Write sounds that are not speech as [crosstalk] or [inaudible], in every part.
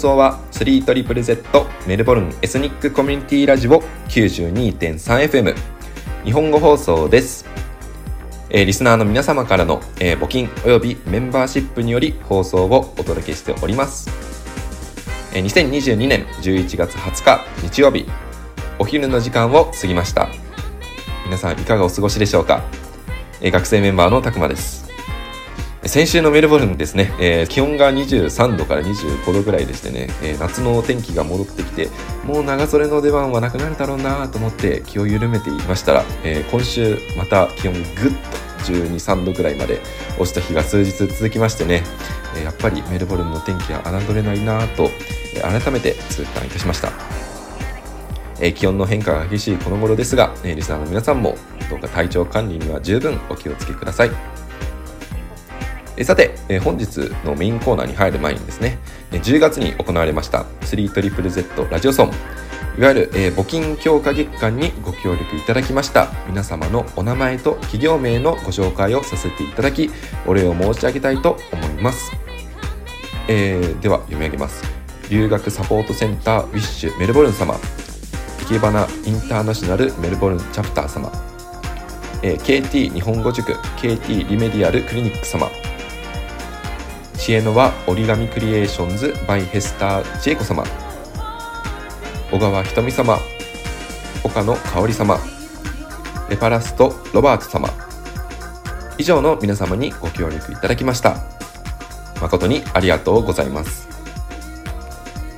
放送は 3ZZZ メルボルンエスニックコミュニティラジオ 92.3FM 日本語放送です、えーリスナーの皆様からの、えー募金およびメンバーシップにより放送をお届けしております、えー2022年11月20日日曜日。お昼の時間を過ぎました。皆さんいかがお過ごしでしょうか、えー学生メンバーのたくまです。先週のメルボルンですね、えー気温が23度から25度ぐらいでしてね、えー夏の天気が戻ってきてもう長袖の出番はなくなるだろうなと思って気を緩めていましたら、えー今週また気温ぐっと12、3度ぐらいまで落ちた日が数日続きましてね、えーやっぱりメルボルンの天気は侮れないなと、え改めて痛感いたしました。えー気温の変化が激しいこの頃ですが、えーリスナーの皆さんもどうか体調管理には十分お気をつけください。えさて、え本日のメインコーナーに入る前にですね、えー10月に行われました 3ZZZ ラジオソン、いわゆる、えー募金強化月間にご協力いただきました。皆様のお名前と企業名のご紹介をさせていただき、お礼を申し上げたいと思います。えーでは読み上げます。留学サポートセンターウィッシュメルボルン様、生け花インターナショナルメルボルンチャプター様、えー KT 日本語塾 KT リメディアルクリニック様。知恵の輪折り紙クリエーションズ by ヘスター千恵子様。小川ひとみ様。岡野香織様。レパラストロバート様。以上の皆様にご協力いただきました。誠にありがとうございます。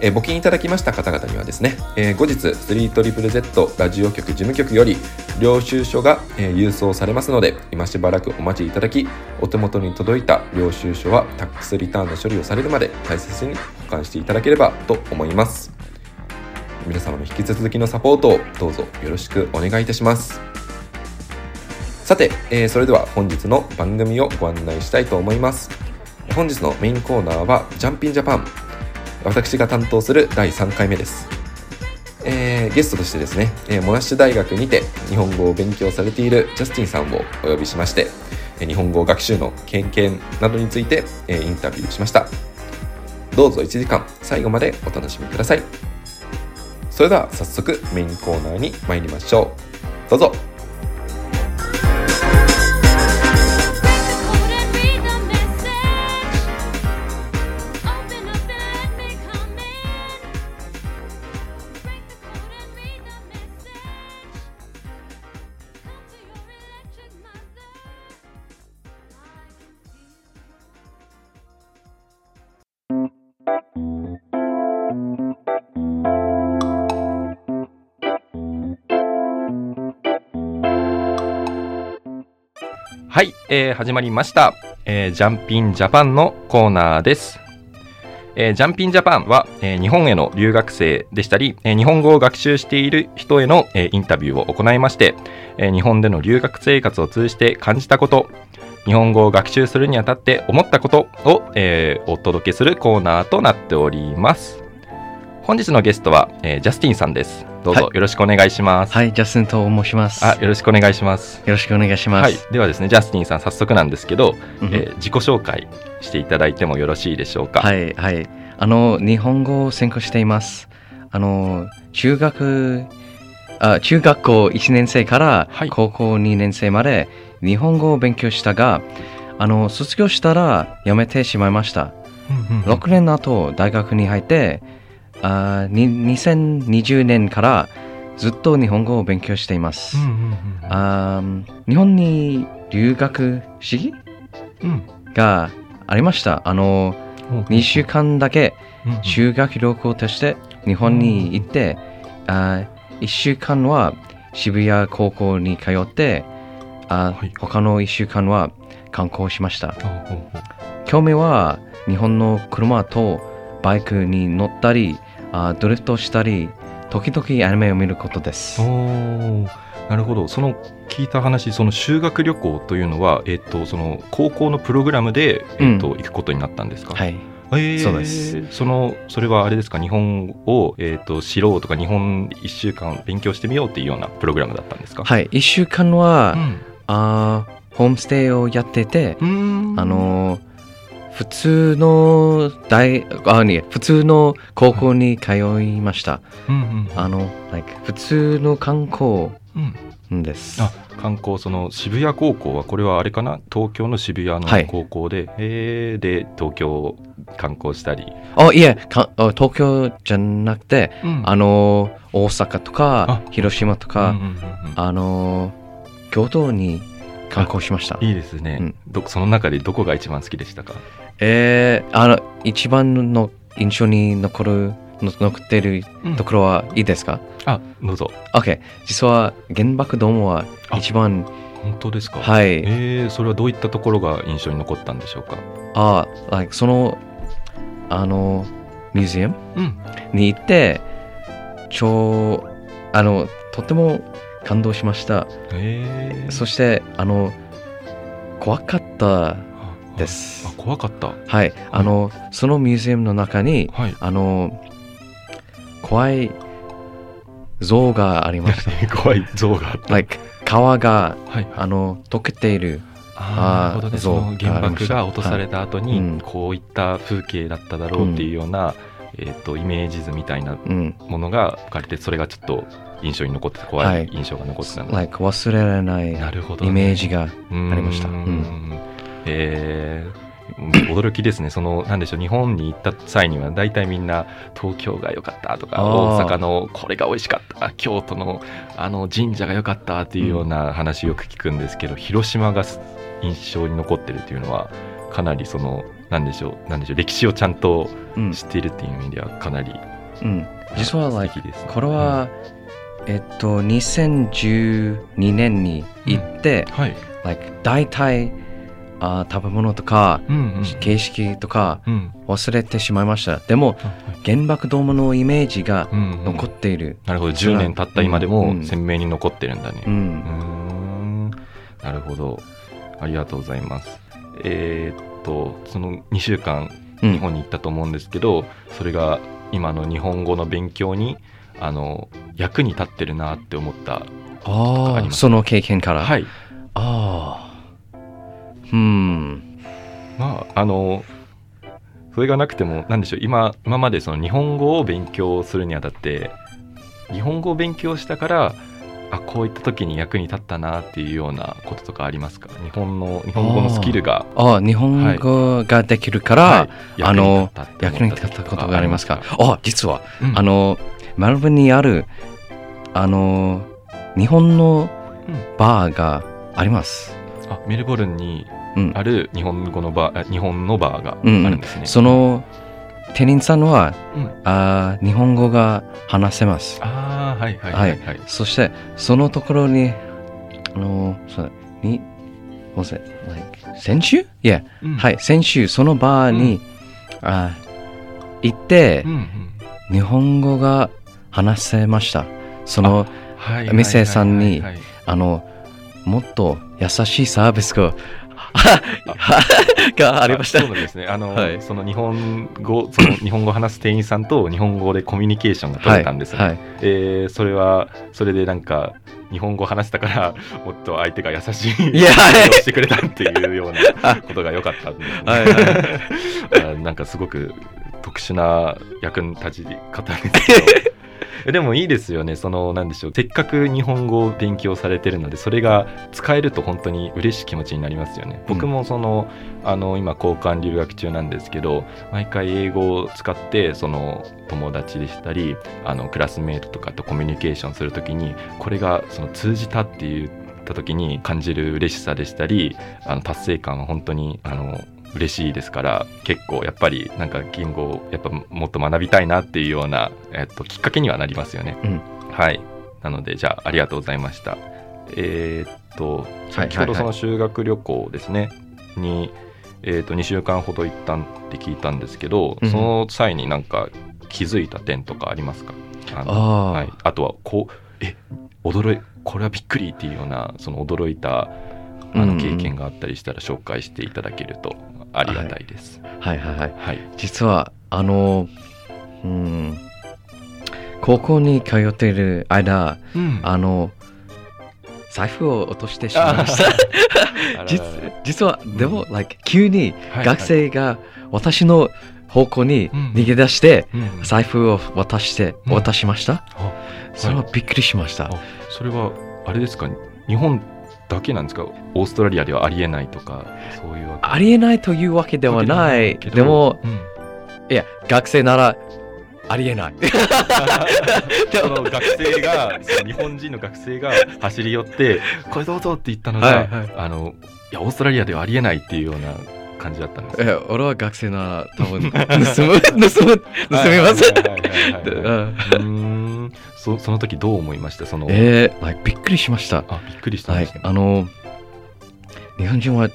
えー募金いただきました方々にはですね、えー後日 3ZZZ ラジオ局事務局より領収書が、えー郵送されますので今しばらくお待ちいただきお手元に届いた領収書はタックスリターンの処理をされるまで大切に保管していただければと思います。皆様の引き続きのサポートをどうぞよろしくお願いいたします。さて、えーそれでは本日の番組をご案内したいと思います。本日のメインコーナーはジャンピンジャパン。私が担当する第3回目です、えーゲストとしてですね、えーモナッシュ大学にて日本語を勉強されているジャスティンさんをお呼びしまして、え日本語学習の経験などについて、えインタビューしました。どうぞ1時間最後までお楽しみください。それでは早速メインコーナーに参りましょう。どうぞ。えー始まりました、えージャンピンジャパンのコーナーです。えージャンピンジャパンは、え日本への留学生でしたり、え日本語を学習している人への、えインタビューを行いまして、え日本での留学生活を通じて感じたこと、日本語を学習するにあたって思ったことを、えお届けするコーナーとなっております。本日のゲストは、えージャスティンさんです。どうぞはいよろしくお願いします。はい、ジャスティンと申します。あ、よろしくお願いします。よろしくお願いしまはいす。、ではですね、ジャスティンさん、早速なんですけど、うんえー自己紹介していただいてもよろしいでしょうか？はい、はい。あの、日本語を専攻しています。あの、中学、あ中学校1年生からはい高校2年生まで日本語を勉強したが、あの、卒業したら辞めてしまいました。うんうんうん6年の後、大学に入って、あに2020年からずっと日本語を勉強しています。うんうんうんあー日本に留学しうんがありました。あの、2週間だけうんうん修学旅行として日本に行って、あ1週間は渋谷高校に通って、あはい他の1週間は観光しました。興味は日本の車とバイクに乗ったり、あドリフトしたり、時々アニメを見ることです。おーなるほど。その聞いた話その修学旅行というのは、えっとその高校のプログラムで、えっとうん行くことになったんですか、はい。えーそうです。そのそれはあれですか？日本を、えっと知ろうとか日本1週間勉強してみようっていうようなプログラムだったんですか？はい。1週間は、うん。あーホームステイをやってて、あの普通の大あいや普通の高校に通いました。うんうん。あの、like 普通の観光うん。です。あ観光その渋谷高校はこれはあれかな？東京の渋谷のはい。高校で、えーで東京を観光したり、あ、いえ、かあ東京じゃなくて、うん。あの、大阪とかあ、広島とか、うんうんうんうん。あの、京都に観光しました。いいですね、うん。どその中でどこが一番好きでしたか？えー、あの、一番の印象に残る、の残っているところはいいですか、あどうぞ ?OK。実は原爆ドームはあ一番、本当ですか？はい。えー、それはどういったところが印象に残ったんでしょうか？あ、like その、あの、ミュージアムうん。に行って、超、あの、とても感動しました。えー、そして、あの、怖かったあですあ。怖かったはい。あの、そのミュージアムの中に、はいあの、怖い像がありました。[laughs] 怖い像があった、like 川が、はいあの、溶けている。あーなるほ原爆が落とされた後に、はいうんこういった風景だっただろうっていうような、えー、とイメージ図みたいなうん。ものが書かれてそれがちょっと印象に残ってた怖はい。い印象が残ってたんだ、like 忘れられないなるほどね、イメージが。あありました。うん。えー驚きですね、そのなんでしょう。日本に行った際には大体みんな東京が良かったとか大阪のこれが美味しかった京都のあの神社が良かったっていうような話よく聞くんですけど、広島が印象に残ってるっていうのはかなりそのなんでしょう。なんでしょう。歴史をちゃんとうん。知っているっていう意味ではかなりうん。実は、素 like 敵ですね、これは、えっと、2012年に行って、うん。はい、like 大体あ食べ物とか、うんうん形式とかうん。忘れてしまいました。でも、あはい。原爆ドームのイメージがうんうん。残っている。なるほど。10年経った今でもうん。鮮明に残ってるんだね、う。うん。なるほど。ありがとうございます。えーっと、その2週間うん。日本に行ったと思うんですけど、それが今の日本語の勉強にあの役に立ってるなって思った。ああ、その経験から？はい。ああ。うん。まあ、あの、それがなくても、なんでしょう、今今までその日本語を勉強するにあたって、日本語を勉強したから、あこういった時に役に立ったなっていうようなこととかありますか？日本の日本語のスキルがああ、日本語ができるから、はいあの役に立ったことがありますか？あ実は、うんあの、メルボルンにある、あの、日本のうんバーがあります。あメルボルンにうん。ある日本語のバーあ日本のバーがあうんるんですね、その店員さんは、うんあー日本語が話せます。ああはいはいはいはい、そして、そのところに、あの、そうに、was it like 先週 ?Yeah. うんはい、先週、そのバーに、あ行ってうん、うん日本語が話せました。その、はいはい店さんにはいはいあの、もっと優しいサービスが、[laughs] がありました。そう。なんですね。あの、はい。その日本語その日本語を話す店員さんと日本語でコミュニケーションが取れたんです。ね、はい。えーそれはそれでなんか日本語を話せたからもっと相手が優しいいやしてくれたっていうようなことが良かったんねはいはい。[laughs] あなんかすごく特殊な役に立ち方ですけど。えでもいいですよね。そのなんでしょう。せっかく日本語を勉強されてるのでそれが使えると本当に嬉しい気持ちになりますよね。僕もその,、あの今交換留学中なんですけど毎回英語を使ってその友達でしたりあのクラスメートとかとコミュニケーションするときにこれがその通じたって言った時に感じる嬉しさでしたりあの達成感は本当にあの嬉しいですから結構やっぱりなんか言語をやっぱもっと学びたいなっていうような、えっと、きっかけにはなりますよね。うん。はい。なのでじゃあありがとうございました。えーっとはい先ほどはいその修学旅行ですね、に、えーっと2週間ほど行ったんって聞いたんですけど、うん。その際になんか気づいた点とかありますか？あのあー。はい、あとはこうえ驚いこれはびっくりっていうようなその驚いたあの経験があったりしたら紹介していただけるとありがたいです。はいはいはい。はい。実は、あの、うん、高校に通っている間、うんあの、財布を落としてしまいました。[laughs] 実実は、でも、like 急にはい学生が私の方向にうん逃げ出して、うん財布を渡して、うん渡しました。あそれはびっくりしました。あそれはあれですか？日本だけなんですか？オーストラリアではありえないとかそういうわけ？ありえないというわけではない。でも、うん。いや、学生ならありえない。[laughs] その学生が日本人の学生が走り寄ってこれどうぞって言ったのが、はいはい。あのいやオーストラリアではありえないっていうような感じだったんです。いや俺は学生なら多分。[laughs] 盗む、盗む、盗みます。そその時どう思いました？その、えー、like びっくりしました。あびっくりした。んはい。ですね、あの、日本人は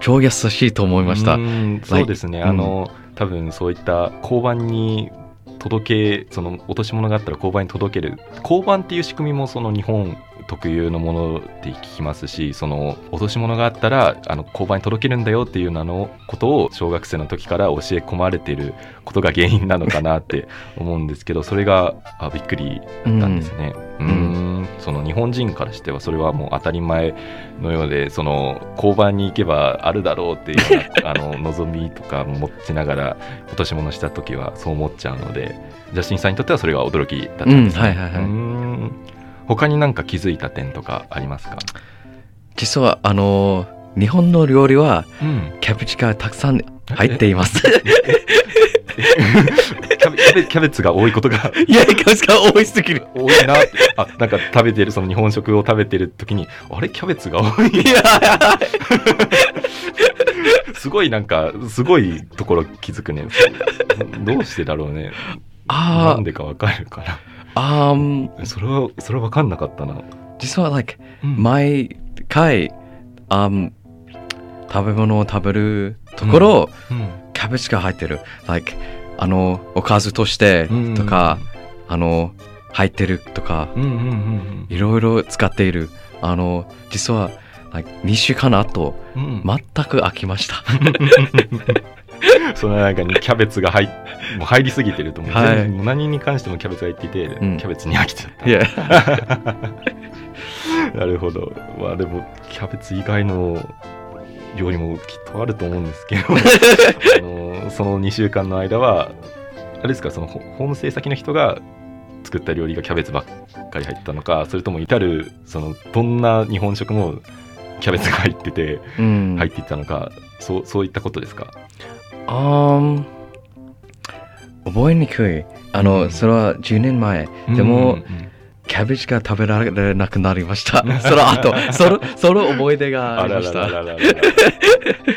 超優しいと思いました。そうですね、うん。あの多分そういった交番に届けその落とし物があったら交番に届ける。交番っていう仕組みもその日本特有のものって聞きますしその落とし物があったらあの交番に届けるんだよっていうなのことを小学生の時から教え込まれてることが原因なのかなって思うんですけどそれがあびっくりだったんですね。うーんその日本人からしてはそれはもう当たり前のようでその交番に行けばあるだろうっていうあの望みとか持ちながら落とし物した時はそう思っちゃうのでジャスティンさんにとってはそれが驚きだったんですね。うんはいはいはい他になんか気づいた点とかありますか、実は、あの、日本の料理はうん、キャベツがたくさん入っています。[laughs] キャベツが多いことが [laughs] いや、キャベツが多いすぎる。多いな。あなんか食べてるその日本食を食べてる時にあれ？キャベツが多い。[laughs] すごいなんかすごいところ気づくね。どうしてだろうね。なあんでかわかるかあ、あん、なそれはそれはわかんなかったな、実は、like、うん。毎回、あん、食べ物を食べるところ、うん。キャベツが入ってる。like、あの、おかずとしてとか、あの、入ってるとか、いろいろ使っている。あの、実は、like、2週間後、うん。全く飽きました。[laughs] [laughs] その中にキャベツが入っもう入りすぎてると思う、はい全部何に関してもキャベツが入っていて、うんキャベツに飽きちゃった [laughs] なるほど。まあでも、キャベツ以外の料理もきっとあると思うんですけど、[laughs] あのその2週間の間は、あれですか、そのホホームステイ先の人が作った料理がキャベツばっかり入ったのか、それとも至る、その、どんな日本食もキャベツが入ってて、うん。入っていったのか、そう、そういったことですか？あ覚えにくい。あうの、んそれは10年前。でも、うんキャベツが食べられなくなりました。[laughs] その後、その、その思い出があありました。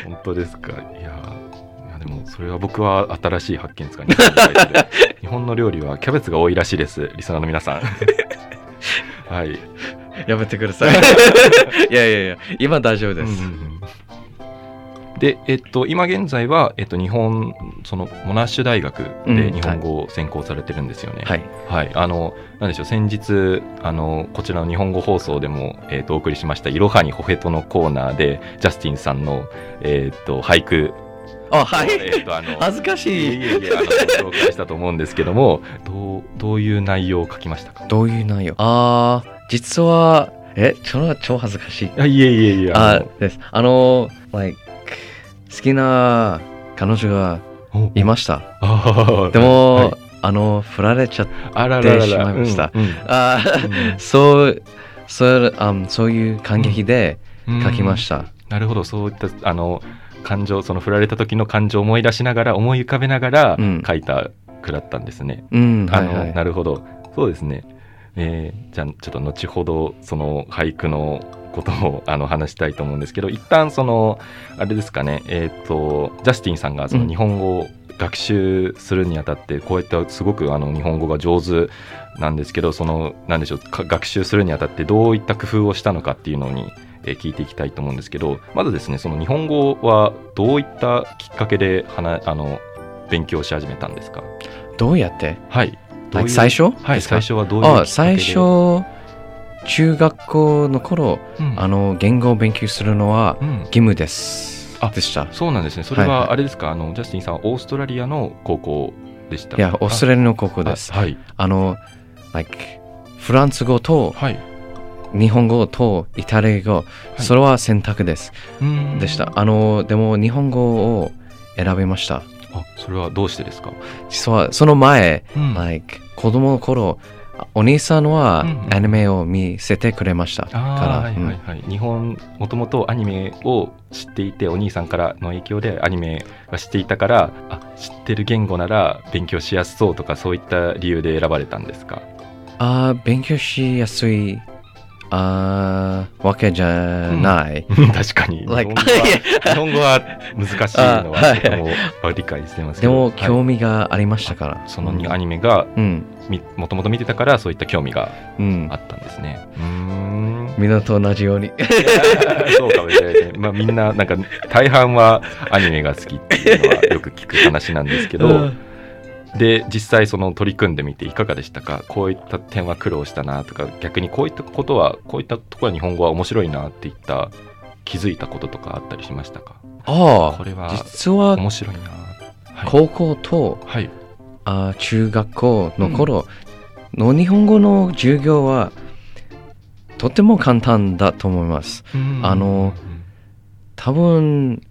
本当ですか。いや、いやでもそれは僕は新しい発見ですかね。日本の料理はキャベツが多いらしいです。リスナーの皆さん。[laughs] はい。やめてください。[laughs] いやいやいや、今大丈夫です。うんうんうんで、えっと、今現在は、えっと、日本、その、モナッシュ大学うんで日本語を専攻されてるんですよね。はい。はい、あの、なんでしょう、先日、あの、こちらの日本語放送でも、えっ、と、お送りしました、いろはにほへとのコーナーで、ジャスティンさんの、えっ、と、俳句あ、はい。えっ、と、あの、[laughs] 恥ずかしいえい。いえいえ、あの、紹介したと思うんですけども、どう、どういう内容を書きましたか？どういう内容？あー、実は、え、それは超恥ずかしい。あいえいえいえ、あのです。あの、like、好きな彼女がおいました。でも、はいあの、振られちゃっあららららてしまいましたうんうんあーそう、そうあそういう感激でうん書きました。なるほど、そういった、あの、感情、その振られた時の感情を思い出しながら、思い浮かべながらうん書いた句だったんですね。うん、あの、はいはい。なるほど。そうですね。えーじゃあ、ちょっと後ほど、その俳句のことをあの話したいと思うんですけど、一旦その、あれですかね、えっ、と、ジャスティンさんがそのうん。日本語を学習するにあたって、こういったすごくあの日本語が上手なんですけど、その、なんでしょう、か学習するにあたってどういった工夫をしたのかっていうのに、えー聞いていきたいと思うんですけど、まずですね、その日本語はどういったきっかけではなあの勉強し始めたんですか？どうやって？はい。どういう最初？はい、最初はどういうきっかけで？あ、最初、中学校の頃、うんあの、言語を勉強するのはうん義務です。あでした。そうなんですね。それはいははいあれですか、あのジャスティンさんはオーストラリアの高校でした？いや、オーストラリアの高校です。あはい。あの、like、フランス語とはい。日本語とイタリア語、いそれは選択です。うんでした。あの、でも日本語を選びました。あそれはどうしてですか、実はその前、うん like 子供の頃、お兄さんはうんうん。アニメを見せてくれました。あから、ーはいはいはい、日本もともとアニメを知っていてお兄さんからの影響でアニメが知っていたからあ知ってる言語なら勉強しやすそうとかそういった理由で選ばれたんですか？あー勉強しやすいあーわけじゃない。確かに。[laughs] 日本 Like- 語は [laughs] 日本語は難しいのあは理解してますけでもどはい興味がありましたから。そのアニメがうん。みもともと見てたからそういった興味がうんあ。ったんですね。うーんみんなと同じように。[laughs] そうかもしれないですね。まあみんななんか大半はアニメが好きっていうのはよく聞く話なんですけど、で実際その取り組んでみていかがでしたか？こういった点は苦労したなとか逆にこういったことはこういったところは日本語は面白いなっていった気づいたこととかあったりしましたか？ああ、これは実は面白いなはい、高校とはい、あー中学校の頃の日本語の授業はとても簡単だと思います。あの多分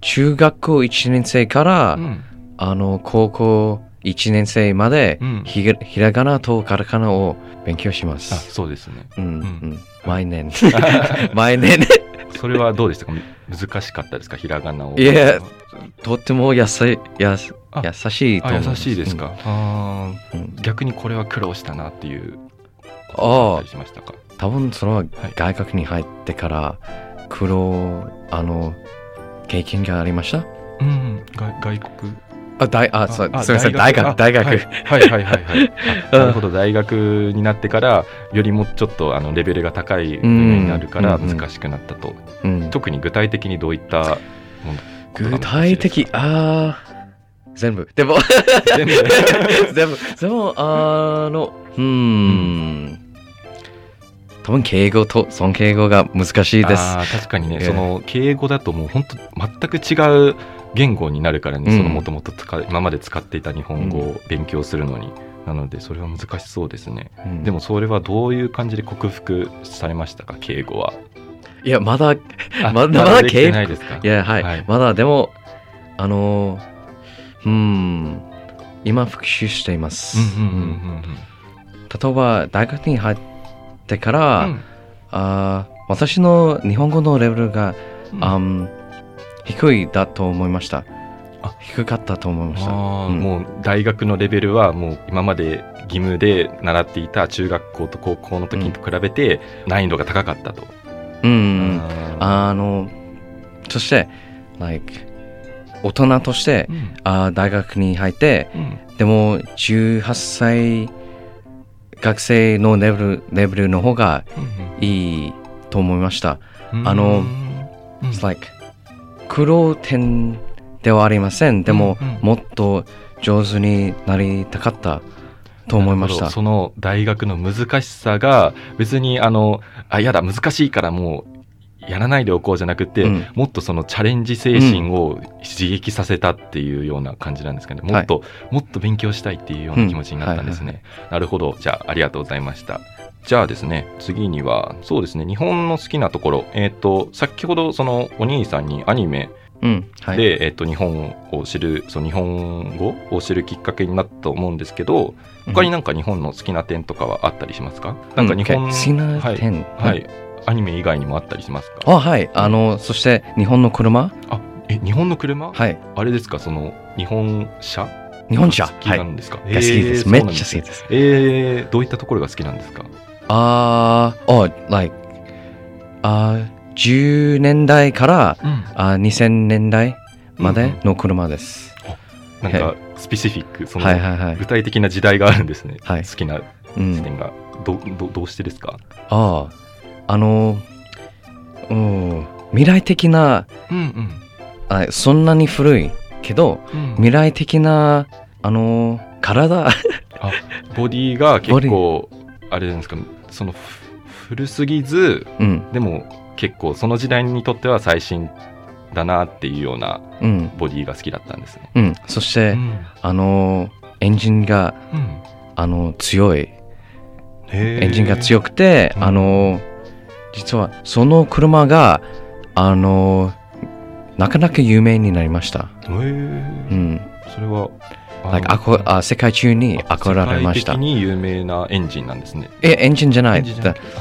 中学校1年生から、うん。あの高校1年生まで、うん。ひげひらがなとカタカナを勉強しまあす。そうですね。うんん。うん、毎年。[laughs] 毎年。それはどうでしたか？難しかったですか？ひらがなを。いやとってもやすあ優しいとあ思う優しいですか、あ逆にこれは苦労したなっていう。ことだったりしましたか？多分それは外国に入ってから苦労あの経験がありました？うん外外国？あ大あそうあすみません。大学？あ大学、はい。はいはいはい [laughs] なるほど。大学になってからよりもちょっとあのレベルが高い分野になるから難しくなったと、うん、特に具体的にどういったもの具体的あー全部。でも全部 [laughs] 全部。でもあのうーん。多分敬語と尊敬語が難しいです。確かにね、ええ。その敬語だともう本当全く違う言語になるからね、うん。そのもともと今まで使っていた日本語を勉強するのに、なのでそれは難しそうですね、うん。でもそれはどういう感じで克服されましたか？敬語は。いやまだあまだまだできてないですか？いやはい、はい。まだでもあのうーん。今復習しています、うんうんうん例えば大学に入ってから、うん。うんあー私の日本語のレベルが、うん。低いだと思いました。あ。低かったと思いました。うん。もう大学のレベルはもう今まで義務で習っていた中学校と高校の時と比べて難易度が高かったと。うんうんああのそして like 大人としてーうん。あー大学に入ってうん。でも18歳学生のレベルレベルの方がいいと思いました。うん。あのうん。It's like 苦労点ではありません。でも、もっと上手になりたかったと思いました。その大学の難しさが別にあのあやだ難しいからもうやらないでおこうじゃなくて、うん。もっとそのチャレンジ精神を刺激させたっていうような感じなんですかね、もっと、もっと勉強したいっていうような気持ちになったんですね、なるほど。じゃあありがとうございました。じゃあですね次にはそうですね日本の好きなところ。えっ、と先ほどそのお兄さんにアニメうん。はい。で、えっと日本を知るその日本語を知るきっかけになったと思うんですけど他になんか日本の好きな点とかはあったりしますか、なんか日本、うん。好きな点。はい、はい、アニメ以外にもあったりしますか？あ、はい。あの、そして日本の車？あえ日本の車、はい。あれですか？その日本車？日本車？好きはい。がなんですか、好きです。えーめっそうなんす。ちゃ好きです。えー、どういったところが好きなんですか？あー、oh, like, あー10年代からうん。あー2000年代までの車です。なんかスペシフィックそのはいはいはい。具。体的な時代があるんですね、はい。好きなうん、視点が、どどどうしてですか？ああ、あの、うん、未来的な、うんあそんなに古い。けど、うん、未来的な、あの、体。ボディが結構あれですか。そのふ古すぎずうん、でも結構その時代にとっては最新だなっていうようなうん、ボディが好きだったんですね。うん。そして、うん。あの、エンジンが、あの、強い。エンジンが強くて、うん。あの実はその車があのなかなか有名になりました。へーうん、それはあの like あこあ世界中に憧れました。世界的。に有名なエンジンなんですね。え、エンジンじゃない。ない。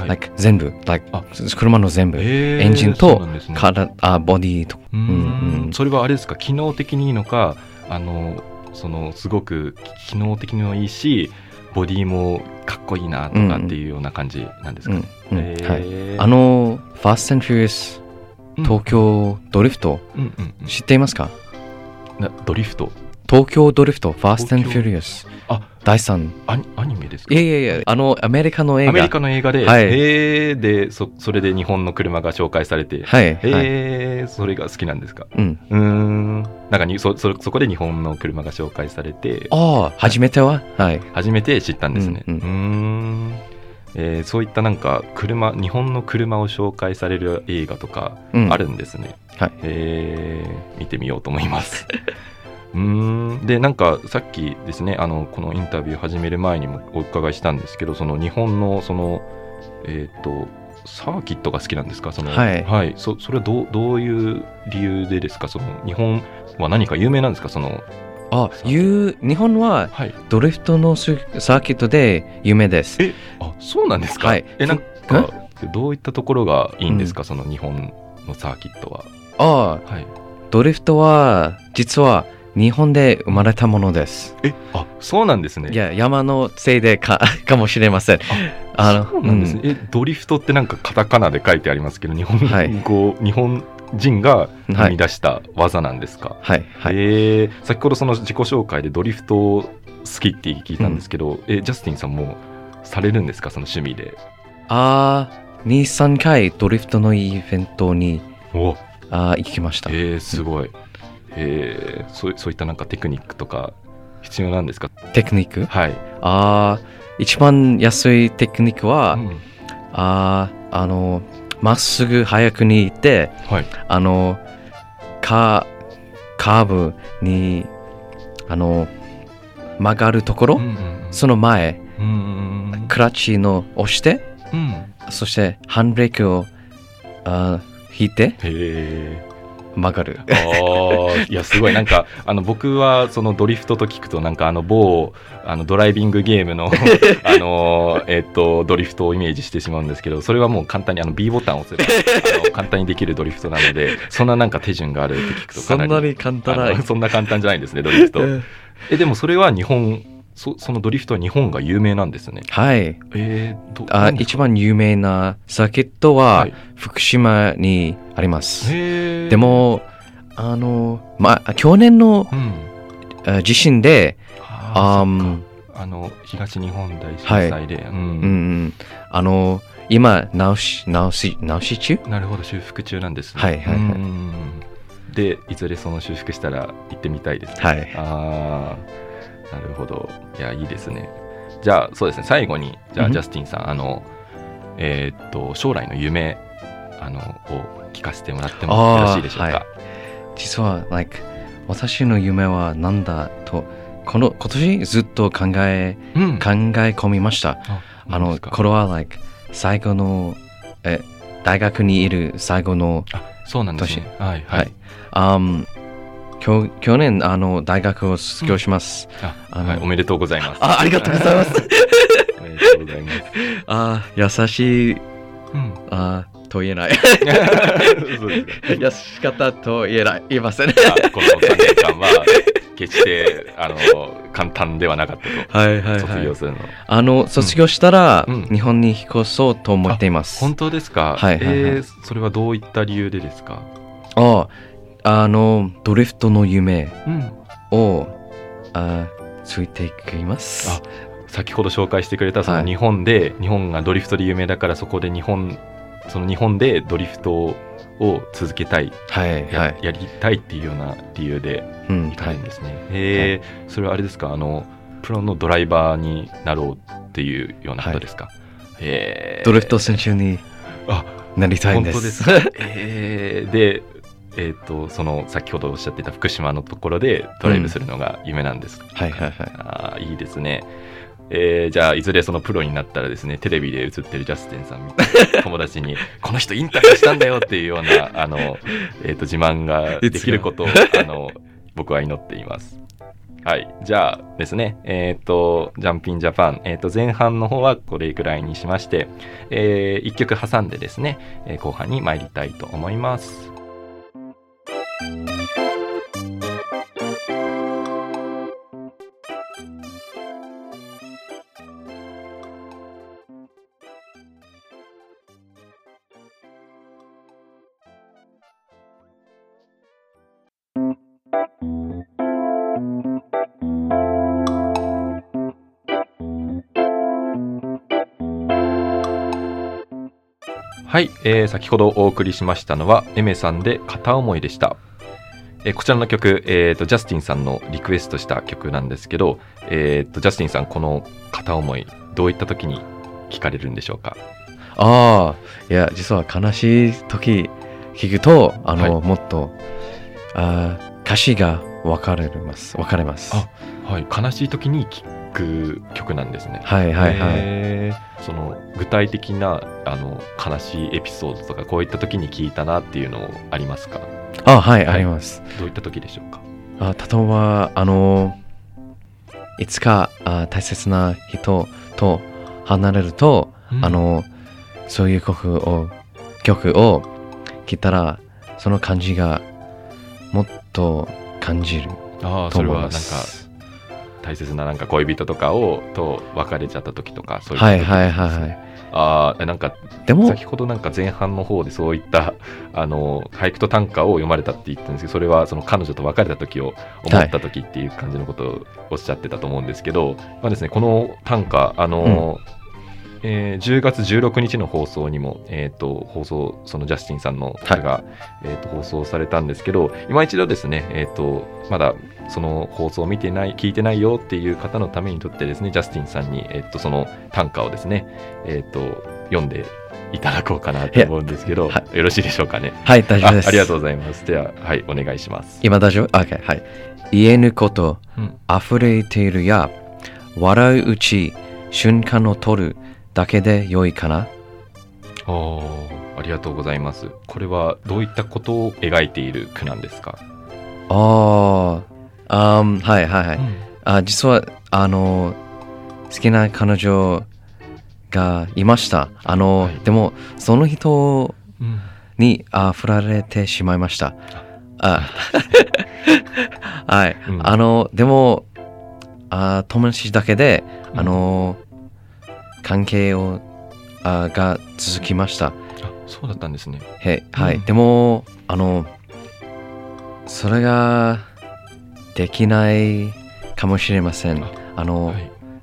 Like 全部、like あ。車の全部。へーエンジンとね。からあボディとうんうん。それはあれですか？機能的にいいのかあのそのすごく機能的にもいいしボディもかっこいいなとかっていうような感じなんですかね。うんうんへー。はい、あの、ファースト and Furious 東京ドリフト、うんうんうん。知っていますか？なドリフト。東京ドリフト、ファースト and 東京。Furious あ第3。アニアニメですか？いやいやいや、あの、アメリカの映画。アメリカの映画で、はいへーでそそれで日本の車が紹介されて、はい、はい。へーそれが好きなんですか？うん。うーんなんかにそそそこで日本の車が紹介されてああ、初めては？はい。初めて知ったんですね。ううんうーんえーそういったなんか車日本の車を紹介される映画とかうんあるんですね。はいえー見てみようと思います。[laughs] うーん。でなんかさっきですねあのこのインタビュー始める前にもお伺いしたんですけどその日本のそのえっ、とサーキットが好きなんですか？そのはい。そそれはどうどういう理由でですか？その日本は何か有名なんですか？そのあ、いう、日本ははい。ドリフトのスサーキットで有名です。えあそうなんですか、はい。えなんかどういったところがいいんですか、その日本のサーキットは。ああ、はい。ドリフトは実は日本で生まれたものです。えあそうなんですね。いや、山のせいでか [laughs] かもしれません。あそうなんですね、えドリフトってなんかカタカナで書いてありますけど日本語、日本人が生み出した技なんですか、はい、はい。えー先ほどその自己紹介でドリフト好きって聞いたんですけど、えジャスティンさんもされるんですか？その趣味で。ああ、2、3回ドリフトのイベントにお。あー行きました。えー、すごい、えーそうそういったなんかテクニックとか必要なんですか？テクニック？はい、ああ、一番安いテクニックは、うん。ああ、あの、まっすぐ早くに行って、はい。あの、カカーブに、あの、曲がるところ、うんうんその前、うんうんクラッチの押して、うん。そしてハンドブレーキをあー引いてへえ曲がる。いやすごい。なんかあの僕はそのドリフトと聞くとなんかあの某あのドライビングゲームの [laughs] あのえっとドリフトをイメージしてしまうんですけどそれはもう簡単にあの B ボタンを押せばあの簡単にできるドリフトなのでそんななんか手順があるって聞くとかなり。簡あのそんな簡単じゃないんですねドリフト。えでもそれは日本そそのドリフトは日本が有名なんですね。はい。えー、どあ一番有名なサーキットは、はい。福島にあります。へー。でも、あの、まあ、去年のうん。あ地震で、あーあの東日本大震災で、うん。うんうん、あの、今、直し、直し、直し中？なるほど修復中なんですね。はいはいはい。うん。でいずれその修復したら行ってみたいですね。はい。ああなるほど。いやいいですね。じゃあそうですね。最後にじゃあうん。ジャスティンさん、あのえーっと将来の夢あのを聞かせてもらってもよろしいでしょうか、はい。実は、like、私の夢は何だと、この、今年ずっと考え、うん。考え込みました。ああの、これは、like、最後の、え、大学にいる最後の、あそうなんですね。はいははい。い、あん去去年、あの、大学を卒業します。ああのはい、おめでとうございます。あありがとうございます。おめでとうございます、あー優しい、うん。あーと言えない。優しかったと言えない。言えません。あこの3年間は決してあの簡単ではなかったと。はいはいはい。卒業。するの、あの、卒業したら、うん。日本に引っ越そうと思っています。本当ですか、はいはいはい。えーそれはどういった理由でですか、ああの、ドリフトの夢うん、を、あついていきます。先ほど紹介してくれたそのはい。日本で、日本がドリフトで有名だからそこで日本その日本でドリフトを続けたい。はいや,、はい。やりたいっていうような理由でうん行かはいれるんですね、へえそれはあれですか？あのプロのドライバーになろうっていうようなことですか、へえドリフト選手にあなりたいんです。本当でえ [laughs] ー。で、えー、とその先ほどおっしゃってた福島のところでドライブするのが夢なんです、はいはいはい。あーいいですねえーじゃあいずれそのプロになったらですねテレビで映ってるジャスティンさんみたいな [laughs] 友達にこの人インタビューしたんだよっていうようなあの、えー、と自慢ができることをあの僕は祈っています。はい。じゃあですね、えっ、と、ジャンピンジャパン、えっ、と、前半の方はこれくらいにしまして、え1曲挟んでですね、えー後半に参りたいと思います。はい、えー先ほどお送りしましたのは、エメさんで片思いでした。えーこちらの曲、えーと、ジャスティンさんのリクエストした曲なんですけど、えーと、ジャスティンさん、この片思い、どういった時に聞かれるんでしょうか？ああ、いや、実は悲しい時聞くと、あの、はもっと、あー歌詞が分かれます。分かれます。あはい、悲しい時に聴く曲なんですね。はいはいはい。その具体的なあの悲しいエピソードとかこういった時に聞いたなっていうのありますか？あ、はい、はいあります。どういった時でしょうか？あ例えば、あの、いつかあ大切な人と離れると、あの、そういう曲を、曲を聴いたら、その感じがもっと感じるああと思いまそれはなんかす。大切ななんか恋人とかをと別れちゃった時とかそういった時はいはいはいはい。ああなんかでも、先ほどなんか前半の方でそういったあの俳句と短歌を読まれたって言ったんですけどそれはその彼女と別れた時を思った時っていう感じのことをおっしゃってたと思うんですけど、まあですね、この短歌あの、えー10月16日の放送にも、えー、と放送そのジャスティンさんのこれが、えー、と放送されたんですけど今一度ですね、えー、とまだその放送を見てない聞いてないよっていう方のためにとってですねジャスティンさんに、えー、とその短歌をですね、えー、と読んでいただこうかなと思うんですけど、はよろしいでしょうかね？はい、大丈夫です。あありがとうございます。では、はい、お願いします。今大丈夫 ?OK、はい。言えぬこと、うん溢れているや、笑ううち、瞬間を取るだけで良いかな？おーありがとうございます。これはどういったことを描いている句なんですか、ああ、はいはいはい。あ実は、あの、好きな彼女がいました。あの、はいでも、その人うんにあ振られてしまいました。あ [laughs] はい。うんあの、でも、あ友達だけで、うんあの、関係をあが続きました。あそうだったんですね。へはい、うんでも、あの、それができないかもしれません。ああの、は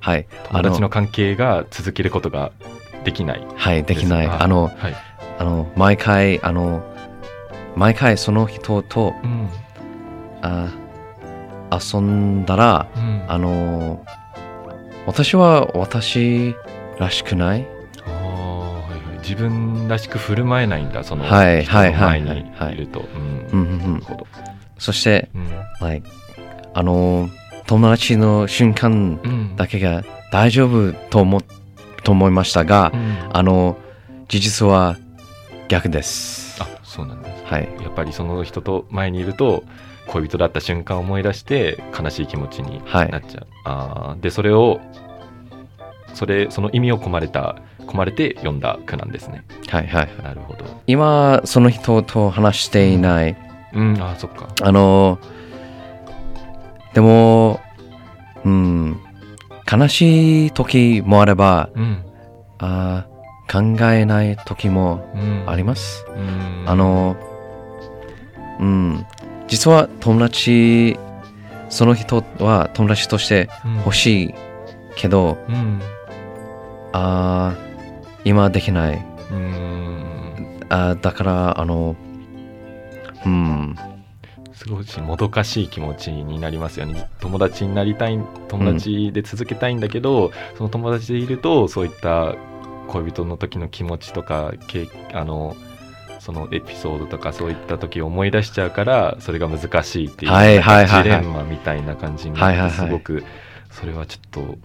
はい、い、あ友達の関係が続けることができない。はい、できない。あの、はいあの、毎回、あの、毎回その人とうんあ遊んだら、うんあの、私は私らしくない？自分らしく振る舞えないんだ、そのはい人の前はいにはいはいいると。そして、うん like あの、友達の瞬間うんだけが大丈夫と思と思いましたが、うんあの、事実は逆です。あそうなんです。はい。やっぱりその人と前にいると恋人だった瞬間を思い出して悲しい気持ちにはいなっちゃう。あーでそれをそれその意味を込まれた込まれて読んだ句なんですね。はいはい。なるほど。今、その人と話していない。うんあーそっか。あの、でも、うん、悲しい時もあれば、うんあー考えない時もうんあります。うんあの、うん、実は友達、その人は友達として欲い。しいけど、うんあー今できない。うん。あーだから、あの、うん、少しもどかしい気持ちになりますよね。友達になりたい友達で続けたいんだけど、その友達でいるとそういった恋人の時の気持ちとかけあのそのエピソードとかそういった時を思い出しちゃうからそれが難しいっていう、ジレンマみたいな感じにはいはいはい。なってすごくそれはちょっと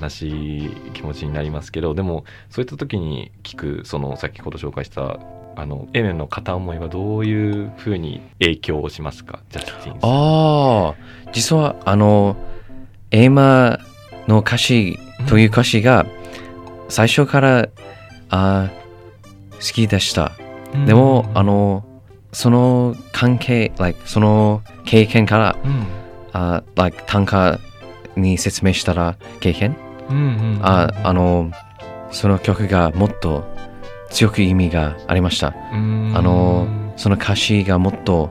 悲しい気持ちになりますけどでもそういった時に聞くその先ほど紹介したあのエメンの片思いはどういうふうに影響をしますか？ジャスティンさん。ああ実はあのエイマの歌詞という歌詞が最初から、あー好きでした。でも、あのその関係、like、その経験からうん。あ、like、短歌に説明したら経験うんうんうん。ああのその曲がもっと強く意味がありました。うん。あのその歌詞がもっと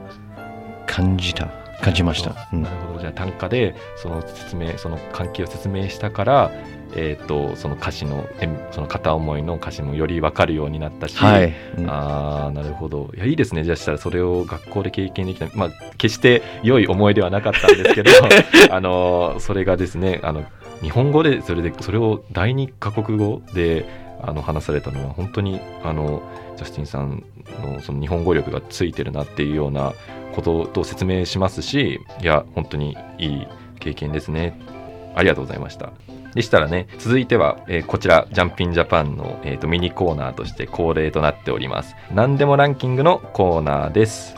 感じた。感じました、うん。なるほど。じゃあ短歌でその説明その関係を説明したからえー、とその歌詞のえその片思いの歌詞もより分かるようになったし、はい、うん。ああなるほど。いやいいですね。じゃあしたらそれを学校で経験できた。まあ決して良い思いではなかったんですけど [laughs] あのそれがですねあの日本語でそれでそれを第二カ国語であの話されたのは本当にあのジャスティンさんのその日本語力がついてるなっていうようなことと説明しますしいや本当にいい経験ですね。ありがとうございましたでしたらね続いては、えーこちらジャンピンジャパンの、えーとミニコーナーとして恒例となっております。何でもランキングのコーナーです。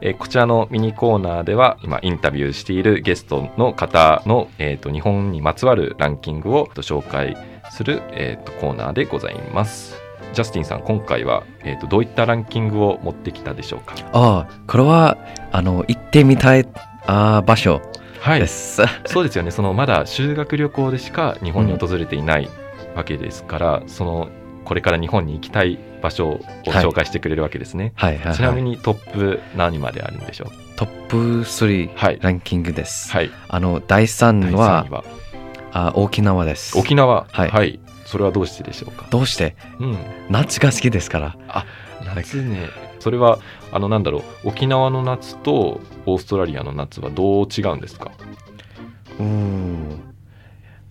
えーこちらのミニコーナーでは今インタビューしているゲストの方の、えー、と日本にまつわるランキングを紹介する、えー、とコーナーでございます。ジャスティンさん今回は、えー、とどういったランキングを持ってきたでしょうか？ああこれはあの行ってみたいあ場所。はです、[laughs] そうですよね。そのまだ修学旅行でしか日本に訪れていないわけですから、そのこれから日本に行きたい場所を紹介してくれるわけですね、はいはいはいちなみにトップ何まであるんでしょう？トップ3はい。ランキングです、はい。あの第3第は3位は？あ沖縄です。沖縄？はい。それはどうしてでしょうか？どうして？うん。夏が好きですから。夏ねそれはあのなんだろう沖縄の夏とオーストラリアの夏はどう違うんですか？うーん。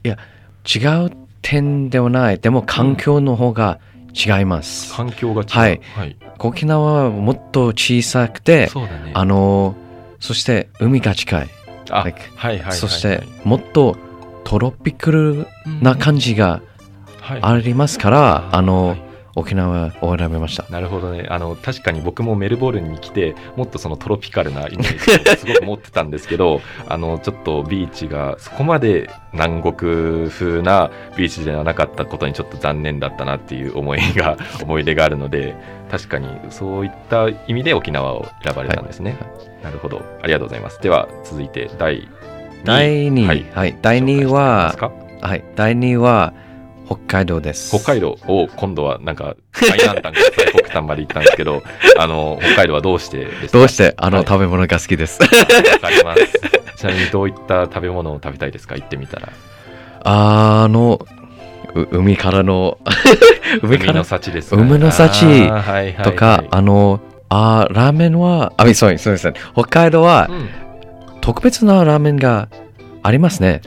いや違う点ではない。でも環境の方が違います、環境が違う。はい。はい、沖縄はもっと小さくてそうだね。あのそして海が近い。あ like はいはいそしてもっとトロピカルな感じがはい。ありますから、あの、はい沖縄を選びました。なるほどね。あの確かに僕もメルボルンに来てもっとそのトロピカルなイメージをすごく持ってたんですけど [laughs] あのちょっとビーチがそこまで南国風なビーチではなかったことにちょっと残念だったなっていう思いが [laughs] 思い出があるので確かにそういった意味で沖縄を選ばれたんですね、なるほど。ありがとうございます。では続いて第2位。第2位、ははい。い、第2位ははい、第2位は北海道です。北海道を今度はなんか最南端から最北端まで行ったんですけど [laughs] あの北海道はどうしてですか？どうして？あの、はい食べ物が好きです。わかります。ちなみにどういった食べ物を食べたいですか？行ってみたら。あの、う海からの [laughs] 海から？幸ですか？ね、海の幸あーはいはいはいとか、あの、あーラーメンは、あ、そうそうですね。北海道はうん特別なラーメンがありますね。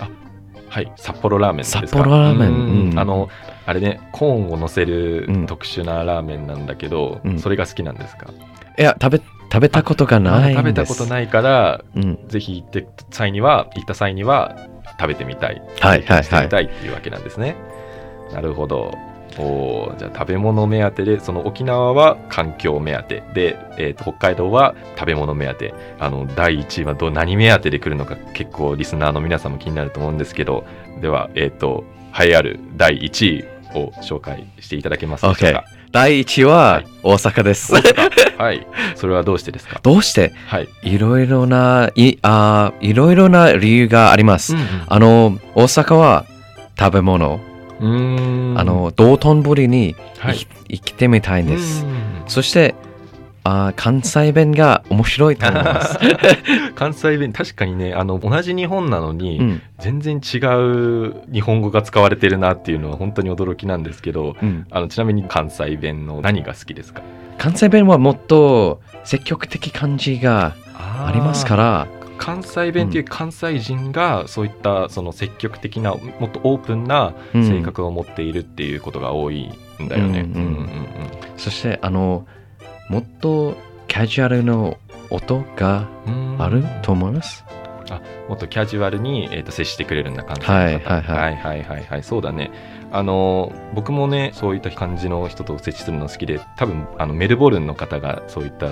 はい、札幌ラーメンですか？札幌ラーメンうんうんあの、あれね、コーンを乗せるうん特殊なラーメンなんだけど、うんそれが好きなんですか？いや、食べ、食べたことがないんです。食べたことないから、うん。ぜひ行って際には、行った際には食べてみたい。はいてみたいっていうわけなんですね。なるほど。おーじゃあ食べ物目当てでその沖縄は環境目当てで、えーと北海道は食べ物目当て。あの第1位はど何目当てで来るのか結構リスナーの皆さんも気になると思うんですけどではえっ、と栄えある第1位を紹介していただけますでしょうか、第1位ははい。大阪です。大阪。はい。それはどうしてですか？[laughs] どうして？はい、いろいろな、い、あーいろいろな理由があります。あの、大阪は食べ物、うーんあの、道頓堀にはいい生きてみたいんですう。んそして、あー関西弁が面白いと思います。[laughs] 関西弁確かにねあの同じ日本なのに、うん、全然違う日本語が使われてるなっていうのは本当に驚きなんですけどうん。あのちなみに関西弁の何が好きですか？関西弁はもっと積極的感じがありますからら、関西弁っていう関西人がそういったその積極的なもっとオープンなうん。性格を持っているっていうことが多いんだよね。そして、あの、もっとカジュアルの音があると思います？もっとキャジュアルに、えー、と接してくれるような感じの方。はいはいはい。はいはいはいはい。そうだね。あの僕もねそういった感じの人と接するの好きで多分あのメルボルンの方がそういった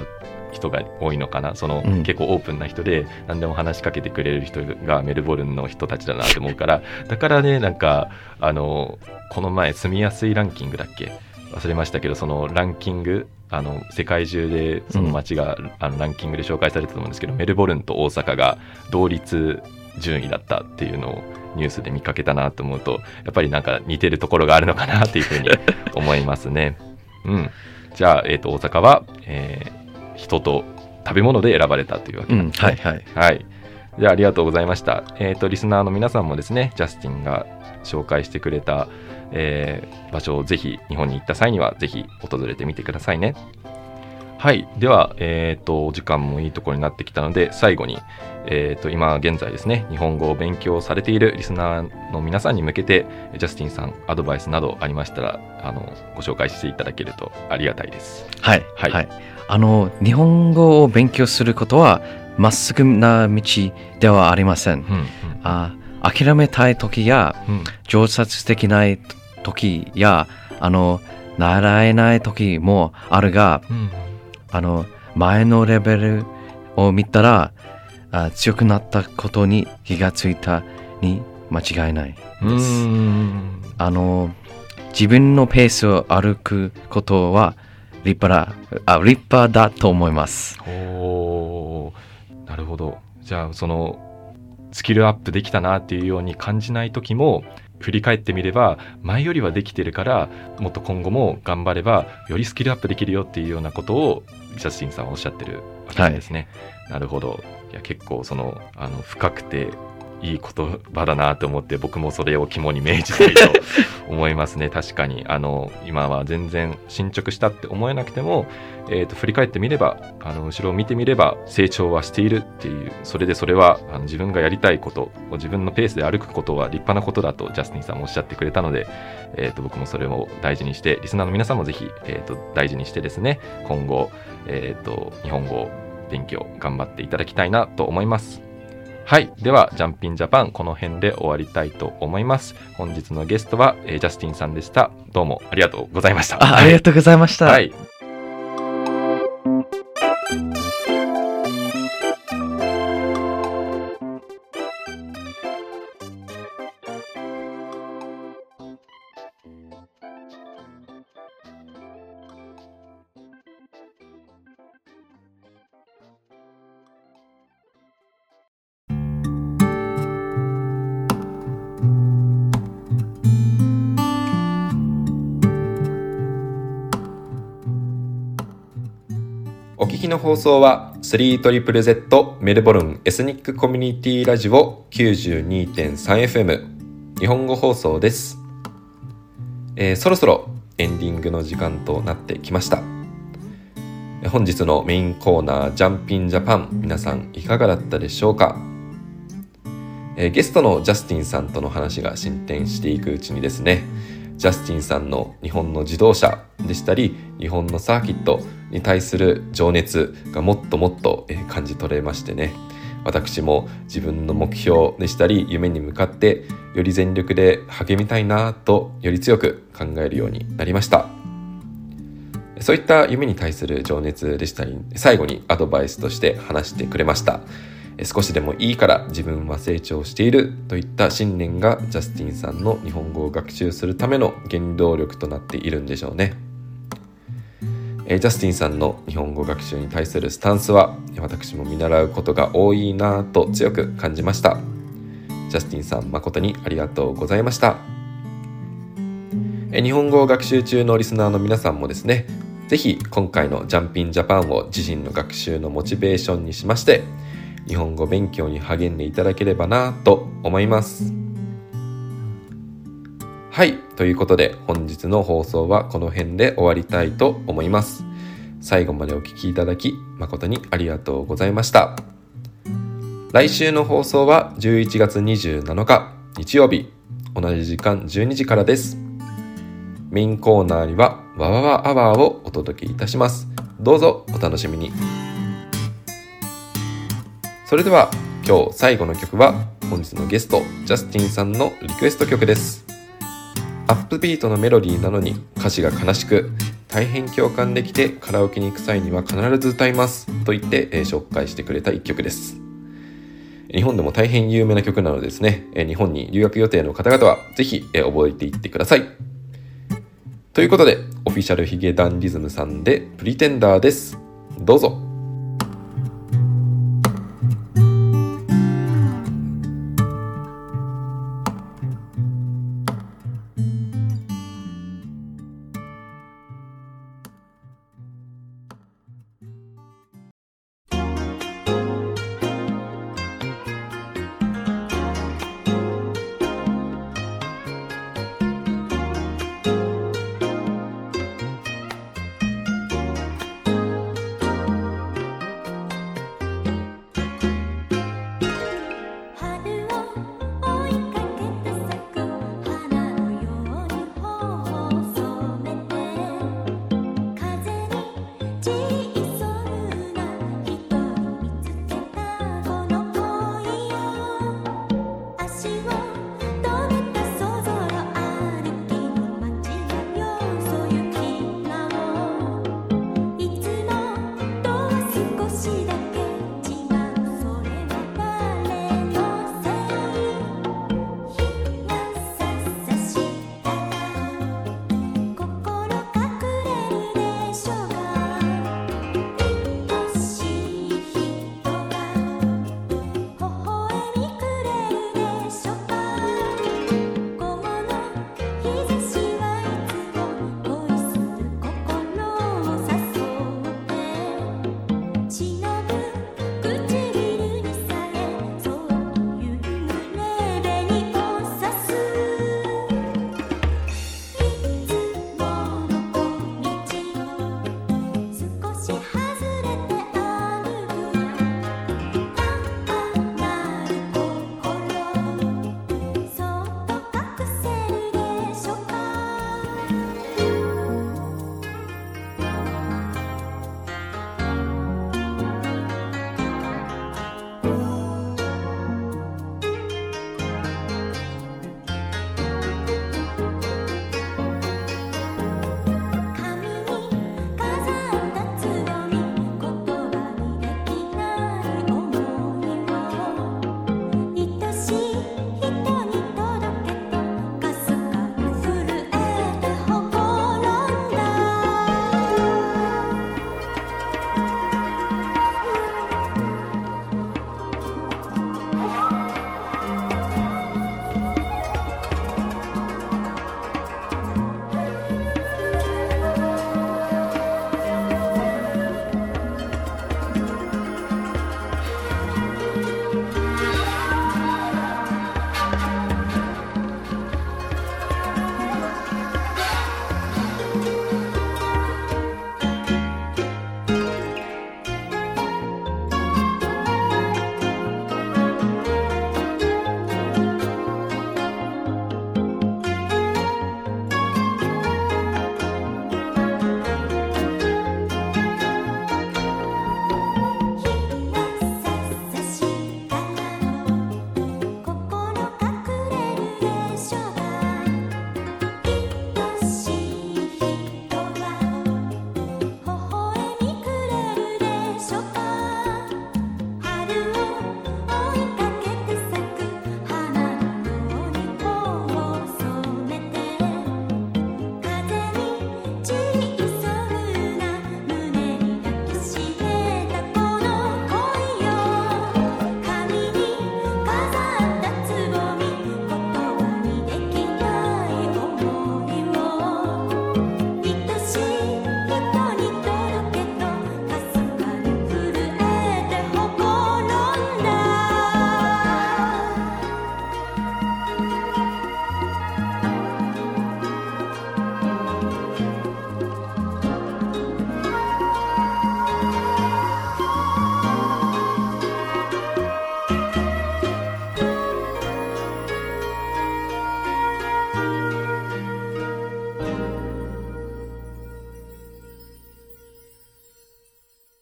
人が多いのかな？その、うん。結構オープンな人で何でも話しかけてくれる人がメルボルンの人たちだなと思うから。だからねなんかあのこの前住みやすいランキングだっけ？忘れましたけどそのランキングあの世界中でその街が、あのランキングで紹介されてたと思うんですけどメルボルンと大阪が同率順位だったっていうのをニュースで見かけたなと思うとやっぱりなんか似てるところがあるのかなっていうふうに思いますね。うん、じゃあ、えー、と大阪は、えー人と食べ物で選ばれたというわけですね。はいはい。はい。じゃあ、ありがとうございました。えっ、と、リスナーの皆さんもですね、ジャスティンが紹介してくれた、えー場所をぜひ、日本に行った際には、ぜひ訪れてみてくださいね。はい。では、えっ、と、お時間もいいところになってきたので、最後に、えっ、と、今現在ですね、日本語を勉強されているリスナーの皆さんに向けて、ジャスティンさん、アドバイスなどありましたら、あの、ご紹介していただけるとありがたいです。はい。はいはい。あの、日本語を勉強することは、まっすぐな道ではありません。うん、あ諦めたい時や、うん、うん。上達できない時や、あの、習えない時もあるが、うんあの、前のレベルを見たら、あ強くなったことに気がついたに間違いない。うーん。あの、自分のペースを歩くことは立派だ、あ立派だと思います。おーなるほどじゃあそのスキルアップできたなっていうように感じない時も振り返ってみれば前よりはできてるからもっと今後も頑張ればよりスキルアップできるよっていうようなことをジャスティンさんはおっしゃってるわけですね。なるほどいや結構そのあの深くていい言葉だなと思って僕もそれを肝に銘じたいと [laughs] 思いますね確かにあの今は全然進捗したって思えなくても、えー、と振り返ってみればあの後ろを見てみれば成長はしているっていうそれでそれはあの自分がやりたいこと自分のペースで歩くことは立派なことだとジャスティンさんもおっしゃってくれたので、えー、と僕もそれを大事にしてリスナーの皆さんもぜひ、えー、と大事にしてですね今後、えー、と日本語勉強頑張っていただきたいなと思います。はい。では、ジャンピンジャパン、この辺で終わりたいと思います。本日のゲストは、えージャスティンさんでした。どうもありがとうございました。あありがとうございました。はい。聞きの放送は 3ZZZ メルボルンエスニックコミュニティラジオ 92.3FM 日本語放送です、えーそろそろエンディングの時間となってきました。本日のメインコーナージャンピンジャパン皆さんいかがだったでしょうか？えーゲストのジャスティンさんとの話が進展していくうちにですねジャスティンさんの日本の自動車でしたり日本のサーキットに対する情熱がもっともっと感じ取れましてね。私も自分の目標でしたり夢に向かってより全力で励みたいなとより強く考えるようになりました。そういった夢に対する情熱でしたり最後にアドバイスとして話してくれました。少しでもいいから自分は成長しているといった信念がジャスティンさんの日本語を学習するための原動力となっているんでしょうね。えジャスティンさんの日本語学習に対するスタンスは私も見習うことが多いなぁと強く感じました。ジャスティンさん誠にありがとうございました。日本語を学習中のリスナーの皆さんもですねぜひ今回のジャンピンジャパンを自身の学習のモチベーションにしまして日本語勉強に励んでいただければなと思います。はいということで本日の放送はこの辺で終わりたいと思います。最後までお聞きいただき誠にありがとうございました。来週の放送は11月27日日曜日。同じ時間12時からです。メインコーナーにはわわわアワーをお届けいたします。どうぞお楽しみに。それでは今日最後の曲は本日のゲストジャスティンさんのリクエスト曲です。アップビートのメロディーなのに歌詞が悲しく大変共感できてカラオケに行く際には必ず歌いますと言って、紹介してくれた一曲です。日本でも大変有名な曲なのでですね、え日本に留学予定の方々はぜひ、覚えていってください。ということでオフィシャルヒゲダンディズムさんでプリテンダーです。どうぞ。